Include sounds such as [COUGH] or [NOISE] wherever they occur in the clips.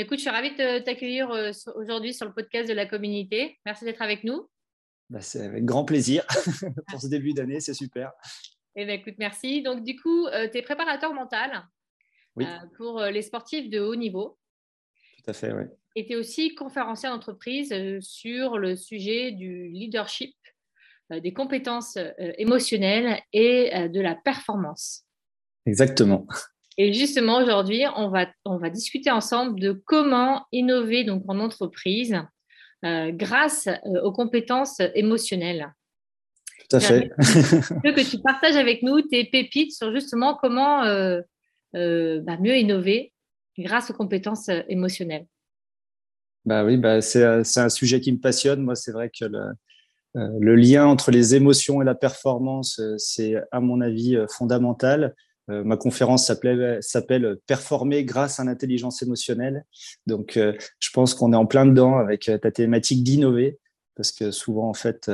Écoute, je suis ravie de t'accueillir euh, aujourd'hui sur le podcast de la communauté. Merci d'être avec nous. Bah, c'est avec grand plaisir [LAUGHS] pour ce début d'année, c'est super. Eh bien, écoute, merci. Donc, du coup, euh, tu es préparateur mental euh, pour les sportifs de haut niveau. Tout à fait, oui. Et tu es aussi conférencier d'entreprise sur le sujet du leadership, des compétences émotionnelles et de la performance. Exactement. Et justement, aujourd'hui, on va, on va discuter ensemble de comment innover donc, en entreprise euh, grâce euh, aux compétences émotionnelles. Tout à fait. veux [LAUGHS] que tu partages avec nous tes pépites sur justement comment euh, bah, mieux innover grâce aux compétences émotionnelles. Bah oui, bah c'est un sujet qui me passionne. Moi, c'est vrai que le, le, lien entre les émotions et la performance, c'est à mon avis fondamental. Euh, ma conférence s'appelle Performer grâce à l'intelligence émotionnelle. Donc, euh, je pense qu'on est en plein dedans avec euh, ta thématique d'innover, parce que souvent, en fait,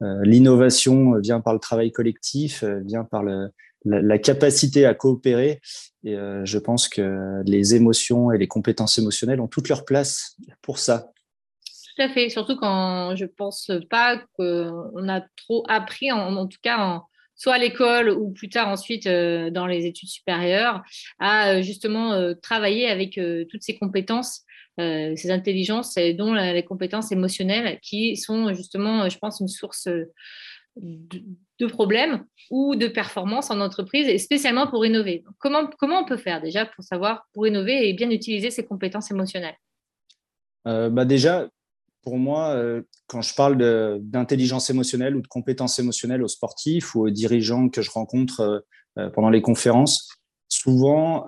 l'innovation vient par le travail collectif, vient par la, capacité à coopérer. Et je pense que les émotions et les compétences émotionnelles ont toute leur place pour ça. Tout à fait, surtout quand je pense pas qu'on a trop appris, en tout cas soit à l'école ou plus tard ensuite euh, dans les études supérieures, à euh, justement euh, travailler avec toutes ces compétences, ces intelligences, dont les compétences émotionnelles, qui sont justement, je pense, une source de, problèmes ou de performance en entreprise, et spécialement pour innover. comment, comment on peut faire déjà pour savoir, pour innover et bien utiliser ces compétences émotionnelles? Bah Déjà, pour moi, euh, quand je parle d'intelligence émotionnelle ou de compétences émotionnelles aux sportifs ou aux dirigeants que je rencontre euh, euh, pendant les conférences, souvent,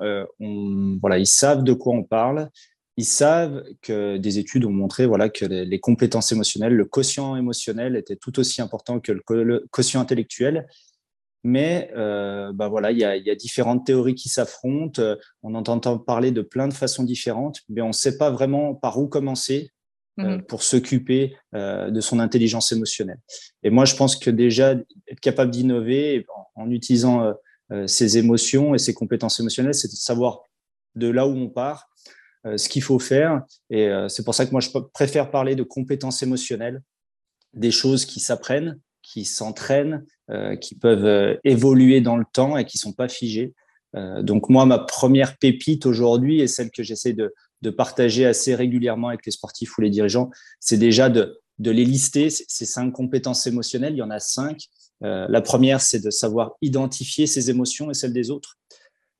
voilà, ils savent de quoi on parle. Ils savent que des études ont montré voilà, que les, compétences émotionnelles, le quotient émotionnel était tout aussi important que le, quotient intellectuel. Mais bah voilà, il y, a, différentes théories qui s'affrontent. On entend parler de plein de façons différentes, mais on ne sait pas vraiment par où commencer euh, mmh pour s'occuper euh, de son intelligence émotionnelle. Et moi, je pense que déjà, être capable d'innover en, utilisant euh, ses émotions et ses compétences émotionnelles, c'est de savoir de là où on part, ce qu'il faut faire. Et c'est pour ça que moi, je préfère parler de compétences émotionnelles, des choses qui s'apprennent, qui s'entraînent, qui peuvent évoluer dans le temps et qui sont pas figées. donc moi, ma première pépite aujourd'hui et celle que j'essaie de, de partager assez régulièrement avec les sportifs ou les dirigeants, c'est déjà de, les lister, ces cinq compétences émotionnelles. Il y en a cinq. Euh, la première, c'est de savoir identifier ses émotions et celles des autres.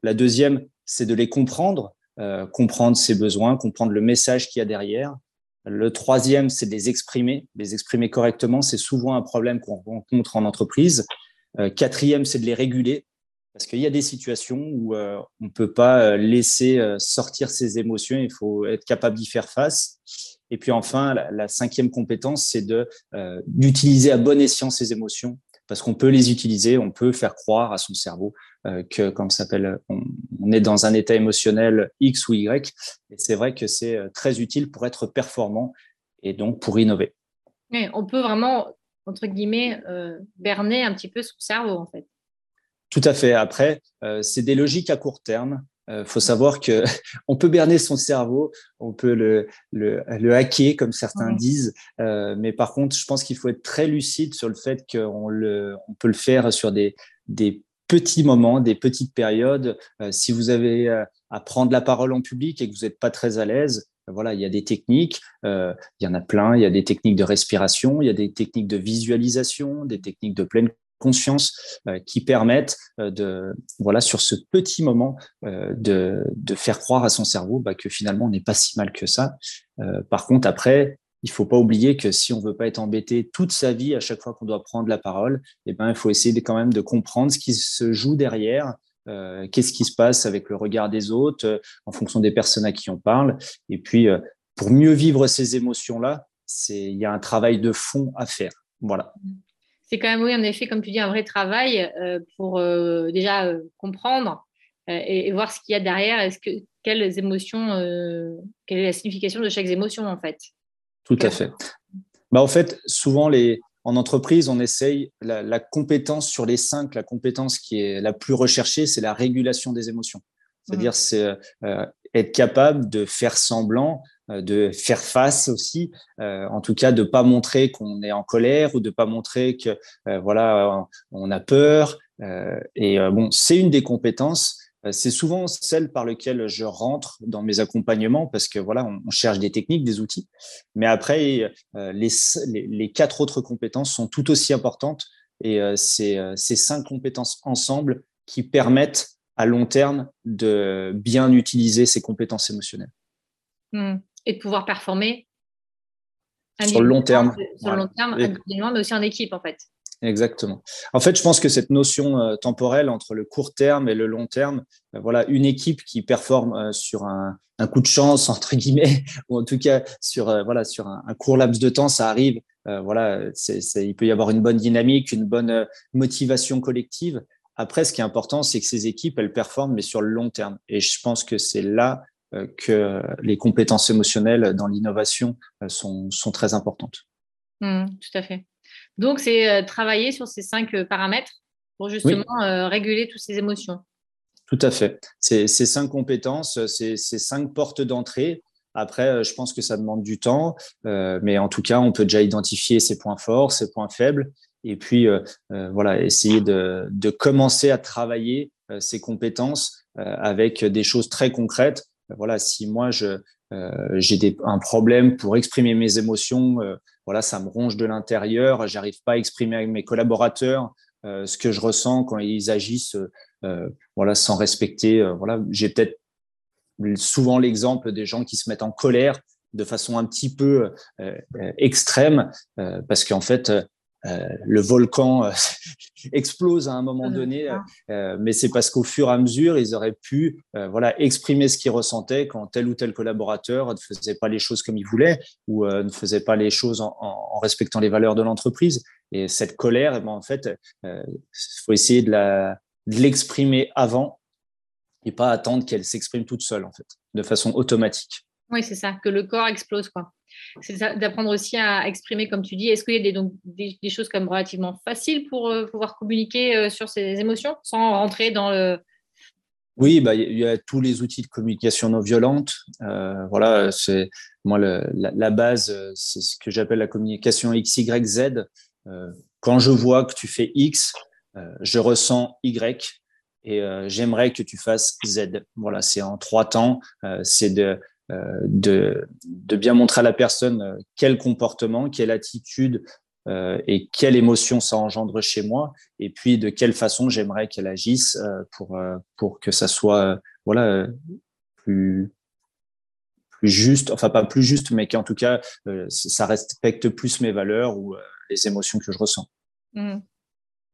La deuxième, c'est de les comprendre, euh, comprendre ses besoins, comprendre le message qu'il y a derrière. Le troisième, c'est de les exprimer, les exprimer correctement. C'est souvent un problème qu'on rencontre en entreprise. Euh, quatrième, c'est de les réguler, parce qu'il y a des situations où euh, on ne peut pas euh, laisser euh, sortir ses émotions, il faut être capable d'y faire face. Et puis enfin, la, cinquième compétence, c'est d'utiliser à bon escient ses émotions, parce qu'on peut les utiliser, on peut faire croire à son cerveau que, comme s'appelle, on, est dans un état émotionnel X ou Y. Et c'est vrai que c'est très utile pour être performant et donc pour innover. on peut vraiment, entre guillemets, berner un petit peu son cerveau, en fait. Tout à fait. Après, euh, c'est des logiques à court terme. Il euh, faut savoir que [LAUGHS] on peut berner son cerveau, on peut le, le, le hacker, comme certains disent. Euh, mais par contre, je pense qu'il faut être très lucide sur le fait qu'on le, on peut le faire sur des, des petits moments, des petites périodes. si vous avez à prendre la parole en public et que vous n'êtes pas très à l'aise, voilà, il y a des techniques, il y en a plein. Il y a des techniques de respiration, il y a des techniques de visualisation, des techniques de pleine conscience euh, qui permettent euh, de voilà sur ce petit moment euh, de, de, faire croire à son cerveau bah, que finalement on n'est pas si mal que ça. par contre après il faut pas oublier que si on veut pas être embêté toute sa vie à chaque fois qu'on doit prendre la parole, eh ben il faut essayer quand même de comprendre ce qui se joue derrière qu'est-ce qui se passe avec le regard des autres, en fonction des personnes à qui on parle. Et puis, pour mieux vivre ces émotions-là, il y a un travail de fond à faire. Voilà. C'est quand même, oui, en effet, comme tu dis, un vrai travail pour déjà comprendre et, voir ce qu'il y a derrière. Est-ce que, quelles émotions, quelle est la signification de chaque émotion, en fait Tout à fait. Bah, en fait, souvent, les, en entreprise, on essaye la, compétence sur les cinq, la compétence qui est la plus recherchée, c'est la régulation des émotions. C'est-à-dire, mmh. c'est euh, être capable de faire semblant, euh, de faire face aussi, euh, en tout cas, de pas montrer qu'on est en colère ou de pas montrer que voilà, on a peur. et bon, c'est une des compétences euh, c'est souvent celle par laquelle je rentre dans mes accompagnements parce que voilà, on, cherche des techniques, des outils. Mais après, euh, les, quatre autres compétences sont tout aussi importantes et euh, c'est ces cinq compétences ensemble qui permettent à long terme de bien utiliser ces compétences émotionnelles. Hmm. Et de pouvoir performer sur le long terme. Sur le long terme, mais aussi en équipe en fait. Exactement. En fait, je pense que cette notion euh, temporelle entre le court terme et le long terme, euh, voilà, une équipe qui performe euh, sur un, coup de chance [LAUGHS] entre guillemets, ou en tout cas sur voilà sur un, court laps de temps, ça arrive. voilà, il peut y avoir une bonne dynamique, une bonne motivation collective. Après, ce qui est important, c'est que ces équipes, elles performent, mais sur le long terme. Et je pense que c'est là que les compétences émotionnelles dans l'innovation sont, sont très importantes. Mmh, tout à fait. Donc, c'est euh, travailler sur ces cinq euh, paramètres pour justement euh, réguler toutes ces émotions. Tout à fait. Ces, cinq compétences, ces, cinq portes d'entrée. Après, je pense que ça demande du temps, mais en tout cas, on peut déjà identifier ses points forts, ses points faibles, et puis voilà, essayer de, de, commencer à travailler ces compétences avec des choses très concrètes. Voilà, si moi je j'ai un problème pour exprimer mes émotions voilà, ça me ronge de l'intérieur, j'arrive pas à exprimer avec mes collaborateurs euh, ce que je ressens quand ils agissent, euh, voilà, sans respecter. Euh, voilà, j'ai peut-être souvent l'exemple des gens qui se mettent en colère de façon un petit peu extrême, parce qu'en fait, euh, le volcan euh, [LAUGHS] explose à un moment donné, euh, mais c'est parce qu'au fur et à mesure, ils auraient pu voilà, exprimer ce qu'ils ressentaient quand tel ou tel collaborateur ne faisait pas les choses comme il voulait ou ne faisait pas les choses en, respectant les valeurs de l'entreprise. Et cette colère, eh ben, en fait, il faut essayer de l'exprimer avant et pas attendre qu'elle s'exprime toute seule, en fait, de façon automatique. Oui, c'est ça, que le corps explose. quoi. C'est d'apprendre aussi à exprimer, comme tu dis. Est-ce qu'il y a des, donc, des, choses comme relativement faciles pour euh, pouvoir communiquer euh, sur ces émotions sans rentrer dans le. Oui, bah, il y a tous les outils de communication non violente. Euh, voilà, c'est moi la, base, c'est ce que j'appelle la communication XYZ. quand je vois que tu fais X, je ressens Y et j'aimerais que tu fasses Z. Voilà, c'est en trois temps. c'est de de, de, bien montrer à la personne euh, quel comportement, quelle attitude euh, et quelle émotion ça engendre chez moi, et puis de quelle façon j'aimerais qu'elle agisse pour, pour que ça soit voilà, plus, plus juste, enfin pas plus juste, mais qu'en tout cas, ça respecte plus mes valeurs ou les émotions que je ressens. Mmh.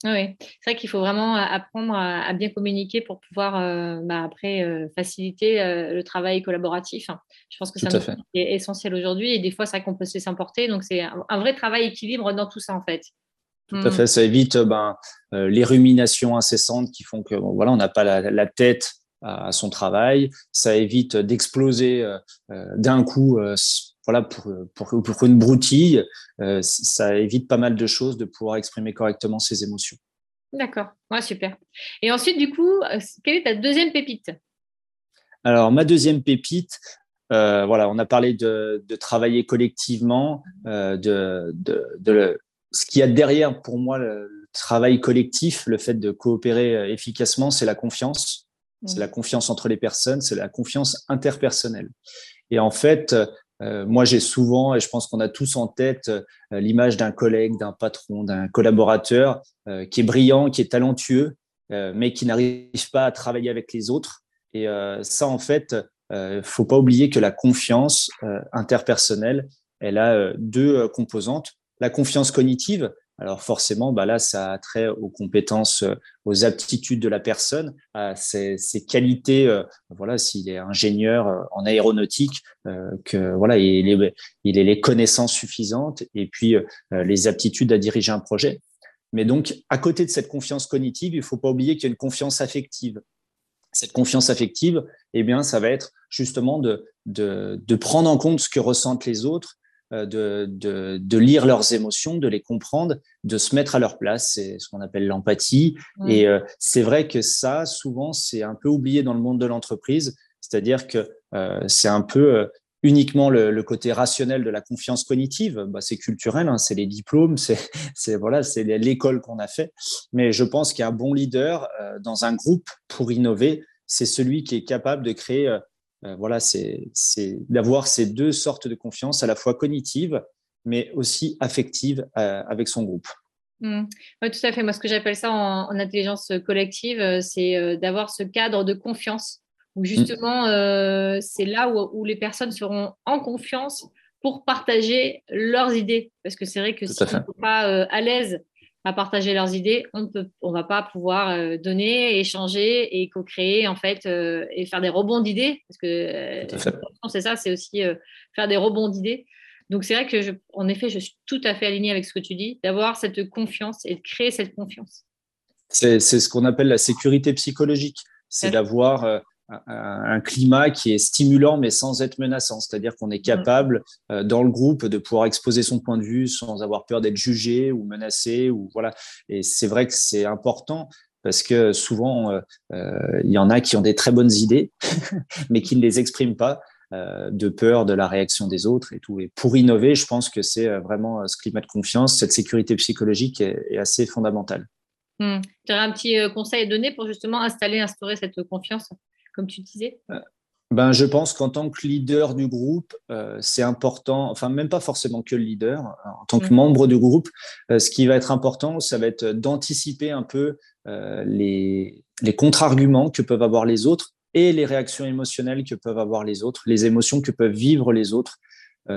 Oui, c'est vrai qu'il faut vraiment apprendre à, bien communiquer pour pouvoir euh, bah, après euh, faciliter euh, le travail collaboratif. Je pense que c'est essentiel aujourd'hui et des fois, c'est vrai qu'on peut se laisser emporter. Donc, c'est un, vrai travail équilibre dans tout ça en fait. Tout à mmh. fait, ça évite ben, les ruminations incessantes qui font que voilà, on n'a pas la, tête à, son travail. Ça évite d'exploser d'un coup voilà, pour, pour, pour une broutille, euh, ça évite pas mal de choses de pouvoir exprimer correctement ses émotions. D'accord, ouais, super. Et ensuite, du coup, euh, quelle est ta deuxième pépite? Alors, ma deuxième pépite, euh, voilà, on a parlé de, de travailler collectivement, de, de, de, ce qu'il y a derrière pour moi le, travail collectif, le fait de coopérer efficacement, c'est la confiance. C'est la confiance entre les personnes, c'est la confiance interpersonnelle. Et en fait, moi, j'ai souvent, et je pense qu'on a tous en tête, euh, l'image d'un collègue, d'un patron, d'un collaborateur euh, qui est brillant, qui est talentueux, mais qui n'arrive pas à travailler avec les autres. Et ça, en fait, il faut pas oublier que la confiance interpersonnelle, elle a deux composantes. La confiance cognitive, Alors forcément, bah là, ça a trait aux compétences, aux aptitudes de la personne, à ses, qualités. voilà, s'il est ingénieur en aéronautique, que voilà, il ait, les connaissances suffisantes et puis les aptitudes à diriger un projet. Mais donc, à côté de cette confiance cognitive, il ne faut pas oublier qu'il y a une confiance affective. Cette confiance affective, eh bien, ça va être justement de, prendre en compte ce que ressentent les autres, euh, de, de, lire leurs émotions, de les comprendre, de se mettre à leur place. C'est ce qu'on appelle l'empathie. Et euh, c'est vrai que ça, souvent, c'est un peu oublié dans le monde de l'entreprise. C'est-à-dire que euh, c'est un peu uniquement le, côté rationnel de la confiance cognitive, bah, c'est culturel, hein, c'est les diplômes, c'est [LAUGHS] voilà, c'est l'école qu'on a fait. Mais je pense qu'un bon leader dans un groupe pour innover, c'est celui qui est capable de créer, euh, euh, voilà, c'est d'avoir ces deux sortes de confiance, à la fois cognitive, mais aussi affective avec son groupe. Mmh. Oui, tout à fait. Moi, ce que j'appelle ça en intelligence collective, c'est d'avoir ce cadre de confiance où justement, euh, c'est là où, les personnes seront en confiance pour partager leurs idées. Parce que c'est vrai que si on ne sont pas euh, à l'aise à partager leurs idées, on ne on va pas pouvoir euh, donner, échanger et co-créer en fait et faire des rebonds d'idées. Parce que c'est ça, c'est aussi faire des rebonds d'idées. Donc c'est vrai que, je, en effet, je suis tout à fait alignée avec ce que tu dis, d'avoir cette confiance et de créer cette confiance. C'est ce qu'on appelle la sécurité psychologique. C'est d'avoir un climat qui est stimulant mais sans être menaçant. C'est-à-dire qu'on est capable euh, dans le groupe de pouvoir exposer son point de vue sans avoir peur d'être jugé ou menacé ou voilà. Et c'est vrai que c'est important parce que souvent euh, euh, il y en a qui ont des très bonnes idées [LAUGHS] mais qui ne les expriment pas de peur de la réaction des autres et tout. Et pour innover, je pense que c'est vraiment ce climat de confiance, cette sécurité psychologique est, assez fondamentale. Hmm. Tu aurais un petit conseil à donner pour justement installer, instaurer cette confiance? Comme tu disais? Euh, ben, je pense qu'en tant que leader du groupe, euh, c'est important, enfin même pas forcément que le leader, hein, en tant que mm. membre du groupe, euh, ce qui va être important, ça va être d'anticiper un peu les, les contre-arguments que peuvent avoir les autres et les réactions émotionnelles que peuvent avoir les autres, les émotions que peuvent vivre les autres.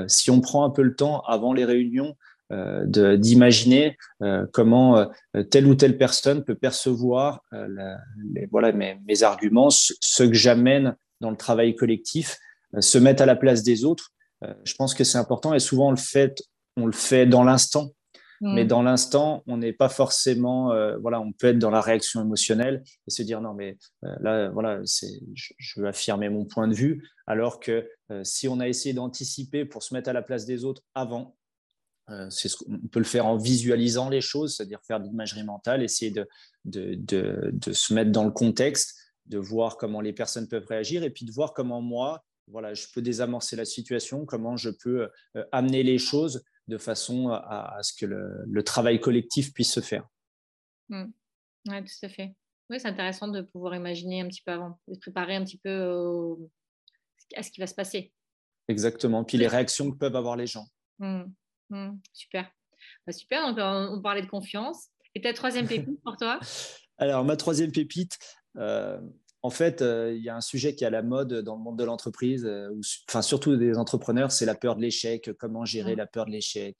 si on prend un peu le temps avant les réunions d'imaginer euh, comment euh, telle ou telle personne peut percevoir les, voilà, mes, mes, arguments, ce, que j'amène dans le travail collectif, se mettre à la place des autres. je pense que c'est important et souvent on le fait, on le fait dans l'instant. Mais mm. dans l'instant, on n'est pas forcément, voilà, on peut être dans la réaction émotionnelle et se dire non, mais là, voilà, je, veux affirmer mon point de vue, alors que si on a essayé d'anticiper pour se mettre à la place des autres avant, euh, on peut le faire en visualisant les choses, c'est-à-dire faire de l'imagerie mentale, essayer de, de, se mettre dans le contexte, de voir comment les personnes peuvent réagir et puis de voir comment moi, voilà, je peux désamorcer la situation, comment je peux euh, amener les choses de façon à, ce que le, travail collectif puisse se faire. Mmh. Oui, tout à fait. Oui, c'est intéressant de pouvoir imaginer un petit peu avant, de préparer un petit peu à ce qui va se passer. Exactement. Puis les réactions que peuvent avoir les gens. Mmh. Mmh, super. Bah, super, donc on, parlait de confiance. Et ta troisième [LAUGHS] pépite pour toi? Alors, ma troisième pépite, euh, en fait, euh, il y a un sujet qui est à la mode dans le monde de l'entreprise, euh, enfin surtout des entrepreneurs, c'est la peur de l'échec, comment gérer mmh. la peur de l'échec.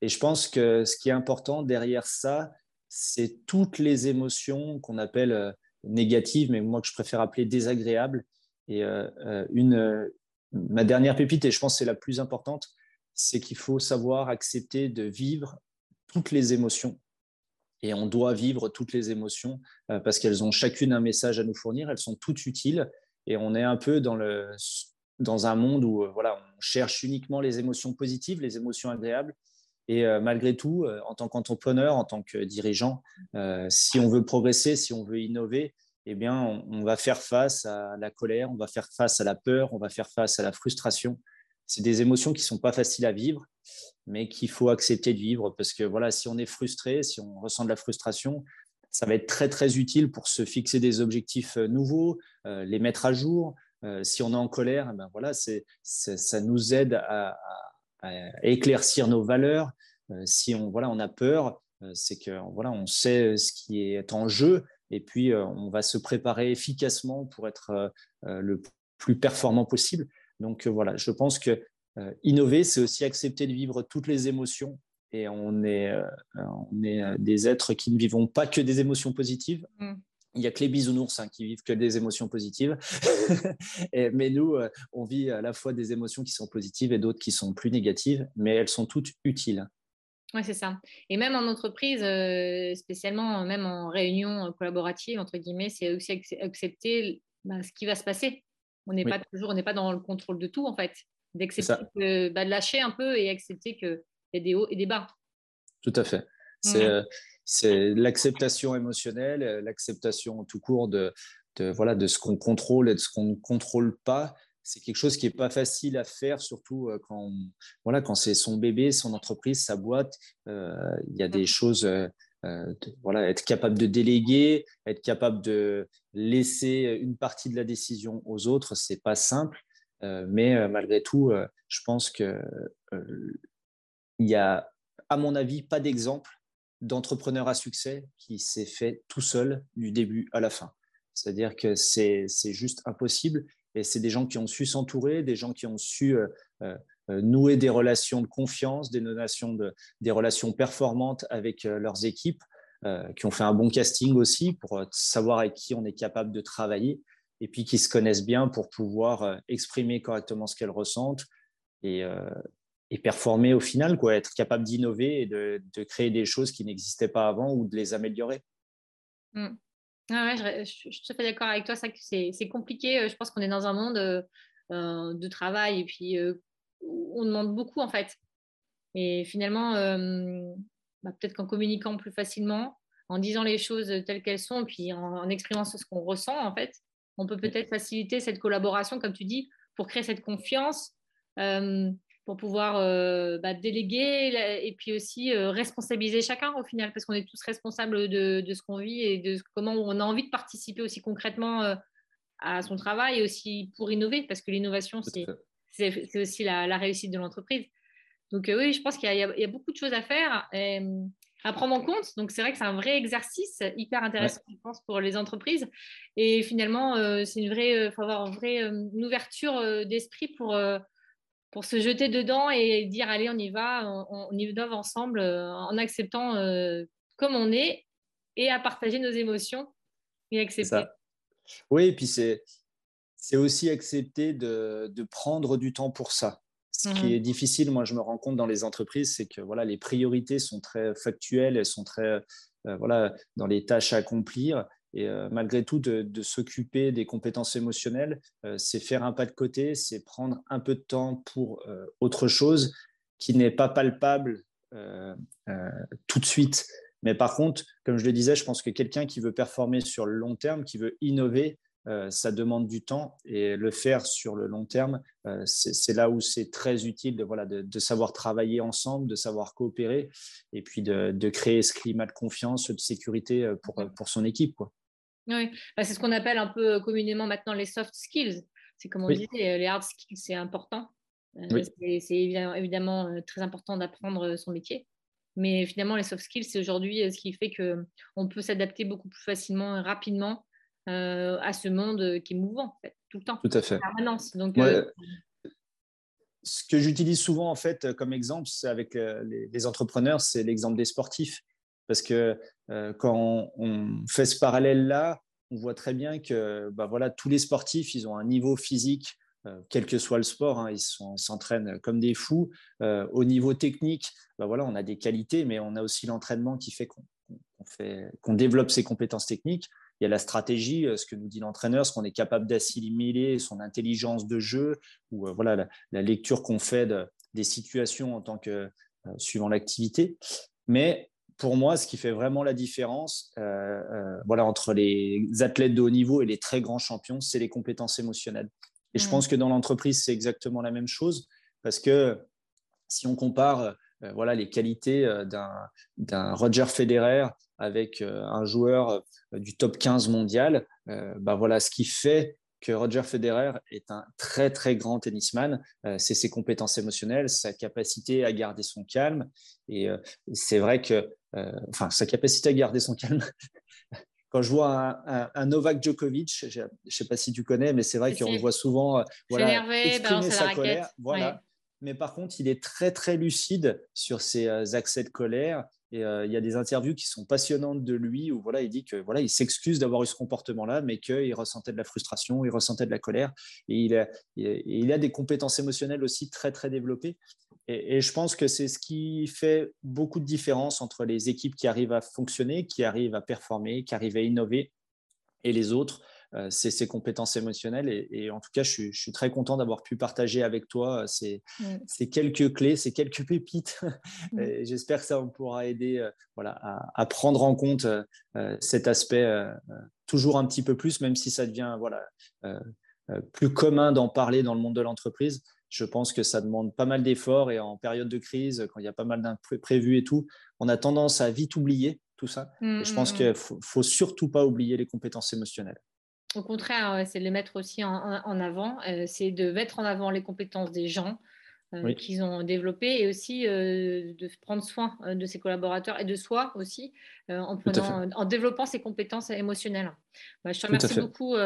Et, je pense que ce qui est important derrière ça, c'est toutes les émotions qu'on appelle négatives, mais moi que je préfère appeler désagréables. Et une, ma dernière pépite, et je pense que c'est la plus importante, c'est qu'il faut savoir accepter de vivre toutes les émotions. Et on doit vivre toutes les émotions euh, parce qu'elles ont chacune un message à nous fournir, elles sont toutes utiles. Et on est un peu dans, le, dans un monde où euh, voilà, on cherche uniquement les émotions positives, les émotions agréables. Et euh, malgré tout, en tant qu'entrepreneur, en tant que dirigeant, si on veut progresser, si on veut innover, eh bien, on, va faire face à la colère, on va faire face à la peur, on va faire face à la frustration c'est des émotions qui sont pas faciles à vivre, mais qu'il faut accepter de vivre parce que voilà, si on est frustré, si on ressent de la frustration, ça va être très très utile pour se fixer des objectifs euh, nouveaux, euh, les mettre à jour. Euh, si on est en colère, eh ben voilà, c'est, ça nous aide à, éclaircir nos valeurs. si on voilà, on a peur, c'est que voilà, on sait ce qui est en jeu et puis on va se préparer efficacement pour être le plus performant possible. Donc euh, voilà, je pense que euh, innover, c'est aussi accepter de vivre toutes les émotions et on est, on est des êtres qui ne vivons pas que des émotions positives. Mm. Il n'y a que les bisounours hein, qui vivent que des émotions positives. [LAUGHS] mais nous, on vit à la fois des émotions qui sont positives et d'autres qui sont plus négatives, mais elles sont toutes utiles. Oui, c'est ça. Et même en entreprise, spécialement, même en réunion collaborative, entre guillemets, c'est aussi accepter bah, ce qui va se passer. On n'est pas toujours, on n'est pas dans le contrôle de tout, en fait. D'accepter, bah, de lâcher un peu et accepter qu'il y a des hauts et des bas. Tout à fait. C'est, euh, c'est l'acceptation émotionnelle, euh, l'acceptation tout court de, de, voilà, de ce qu'on contrôle et de ce qu'on ne contrôle pas. C'est quelque chose qui n'est pas facile à faire, surtout euh, quand, voilà, quand c'est son bébé, son entreprise, sa boîte. Il y a des choses euh, voilà, être capable de déléguer, être capable de laisser une partie de la décision aux autres, c'est pas simple. Euh, mais euh, malgré tout, je pense que il y a, à mon avis, pas d'exemple d'entrepreneur à succès qui s'est fait tout seul du début à la fin. C'est-à-dire que c'est juste impossible. Et c'est des gens qui ont su s'entourer, des gens qui ont su nouer des relations de confiance, des, de, des relations performantes avec euh, leurs équipes, euh, qui ont fait un bon casting aussi pour savoir avec qui on est capable de travailler, et puis qui se connaissent bien pour pouvoir exprimer correctement ce qu'elles ressentent et, performer au final, quoi, être capable d'innover et de, créer des choses qui n'existaient pas avant ou de les améliorer. Mm. Ah ouais, je, je, suis tout à fait d'accord avec toi, c'est compliqué. Je pense qu'on est dans un monde de travail et puis on demande beaucoup en fait. Et finalement, euh, bah, peut-être qu'en communiquant plus facilement, en disant les choses telles qu'elles sont, puis en, exprimant ce qu'on ressent, en fait, on peut peut-être faciliter cette collaboration, comme tu dis, pour créer cette confiance, euh, pour pouvoir euh, bah, déléguer et puis aussi responsabiliser chacun au final, parce qu'on est tous responsables de, de ce qu'on vit et de comment on a envie de participer aussi concrètement à son travail et aussi pour innover, parce que l'innovation, c'est c'est aussi la, réussite de l'entreprise. Donc euh, oui, je pense qu'il y, a beaucoup de choses à faire, euh, à prendre en compte. Donc c'est vrai que c'est un vrai exercice hyper intéressant, je pense, pour les entreprises. Et finalement, euh, c'est une vraie, faut avoir une vraie ouverture d'esprit pour pour se jeter dedans et dire allez, on y va, on, on innove ensemble en acceptant comme on est et à partager nos émotions et accepter. Oui, et puis c'est c'est aussi accepter de, prendre du temps pour ça. Ce qui mhm. est difficile, moi je me rends compte dans les entreprises, c'est que voilà, les priorités sont très factuelles, elles sont très euh, voilà, dans les tâches à accomplir. Et euh, malgré tout, de, s'occuper des compétences émotionnelles, euh, c'est faire un pas de côté, c'est prendre un peu de temps pour autre chose qui n'est pas palpable tout de suite. Mais par contre, comme je le disais, je pense que quelqu'un qui veut performer sur le long terme, qui veut innover, euh, ça demande du temps et le faire sur le long terme, euh, c'est là où c'est très utile de, voilà, de, savoir travailler ensemble, de savoir coopérer et puis de, créer ce climat de confiance, de sécurité euh, pour, pour son équipe. Quoi. Oui, bah, c'est ce qu'on appelle un peu communément maintenant les soft skills. C'est comme on disait, les hard skills, c'est important. C'est évidemment, très important d'apprendre son métier. Mais finalement, les soft skills, c'est aujourd'hui ce qui fait qu'on peut s'adapter beaucoup plus facilement et rapidement euh, à ce monde qui est mouvant, tout le temps. Tout à fait. Donc, euh, ce que j'utilise souvent en fait comme exemple, c'est avec euh, les, entrepreneurs, c'est l'exemple des sportifs, parce que quand on, fait ce parallèle-là, on voit très bien que bah, voilà, tous les sportifs, ils ont un niveau physique quel que soit le sport, hein, ils s'entraînent comme des fous. au niveau technique, bah, voilà, on a des qualités, mais on a aussi l'entraînement qui fait qu'on développe ses compétences techniques il y a la stratégie, euh, ce que nous dit l'entraîneur, ce qu'on est capable d'assimiler, son intelligence de jeu, ou euh, voilà la, lecture qu'on fait des situations en tant que euh, suivant l'activité. Mais pour moi, ce qui fait vraiment la différence, voilà, entre les athlètes de haut niveau et les très grands champions, c'est les compétences émotionnelles. Et je pense que dans l'entreprise, c'est exactement la même chose, parce que si on compare voilà les qualités euh, d'un Roger Federer avec euh, un joueur du top 15 mondial. bah voilà ce qui fait que Roger Federer est un très très grand tennisman, c'est ses compétences émotionnelles, sa capacité à garder son calme. Et c'est vrai que, enfin, sa capacité à garder son calme. [LAUGHS] Quand je vois un, Novak Djokovic, je ne sais pas si tu connais, mais c'est vrai qu'on voit souvent voilà, exprimer sa colère. Voilà. Mais par contre, il est très, très lucide sur ses accès de colère. Et il y a des interviews qui sont passionnantes de lui où voilà, il dit que voilà, il s'excuse d'avoir eu ce comportement-là, mais qu'il ressentait de la frustration, il ressentait de la colère. Et il a, il a des compétences émotionnelles aussi très, très développées. Et, je pense que c'est ce qui fait beaucoup de différence entre les équipes qui arrivent à fonctionner, qui arrivent à performer, qui arrivent à innover, et les autres. Euh, c'est ces compétences émotionnelles. Et, en tout cas, je suis, très content d'avoir pu partager avec toi ces, quelques clés, ces quelques pépites. J'espère que ça pourra aider euh, voilà, à, prendre en compte euh, cet aspect toujours un petit peu plus, même si ça devient voilà, plus commun d'en parler dans le monde de l'entreprise je pense que ça demande pas mal d'efforts et en période de crise, quand il y a pas mal d'imprévus et tout, on a tendance à vite oublier tout ça. et je pense mmh, qu'il ne faut, surtout pas oublier les compétences émotionnelles. Au contraire, c'est de les mettre aussi en, en avant, euh, c'est de mettre en avant les compétences des gens, euh, qu'ils ont développé et aussi euh, de prendre soin euh, de ses collaborateurs et de soi aussi en, en développant ses compétences émotionnelles. Bah, je te remercie beaucoup,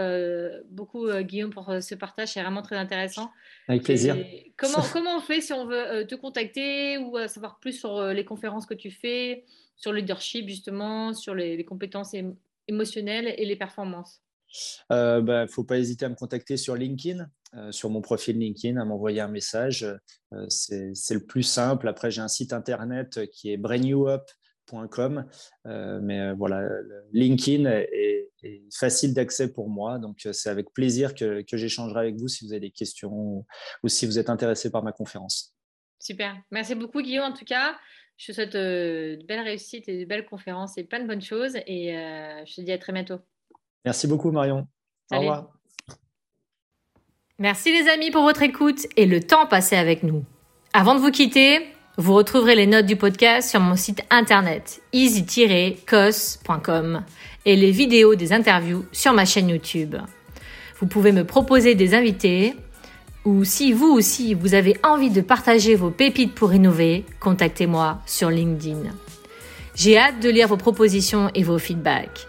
beaucoup Guillaume pour ce partage, c'est vraiment très intéressant. Avec plaisir. comment, [LAUGHS] comment on fait si on veut te contacter ou savoir plus sur les conférences que tu fais, sur le leadership justement, sur les, les compétences émotionnelles et les performances? Il ne bah, faut pas hésiter à me contacter sur LinkedIn. Euh, sur mon profil LinkedIn à m'envoyer un message. Euh, c'est le plus simple. Après, j'ai un site internet qui est brainyouup.com. Euh, mais voilà, LinkedIn est, facile d'accès pour moi. Donc, c'est avec plaisir que, j'échangerai avec vous si vous avez des questions ou, si vous êtes intéressé par ma conférence. Super. Merci beaucoup, Guillaume, en tout cas. Je te souhaite de belles réussites et de belles conférences et plein de bonnes choses. Et je te dis à très bientôt. Merci beaucoup, Marion. Au revoir. Merci les amis pour votre écoute et le temps passé avec nous. Avant de vous quitter, vous retrouverez les notes du podcast sur mon site internet easy-cos.com et les vidéos des interviews sur ma chaîne YouTube. Vous pouvez me proposer des invités ou si vous aussi vous avez envie de partager vos pépites pour innover, contactez-moi sur LinkedIn. J'ai hâte de lire vos propositions et vos feedbacks.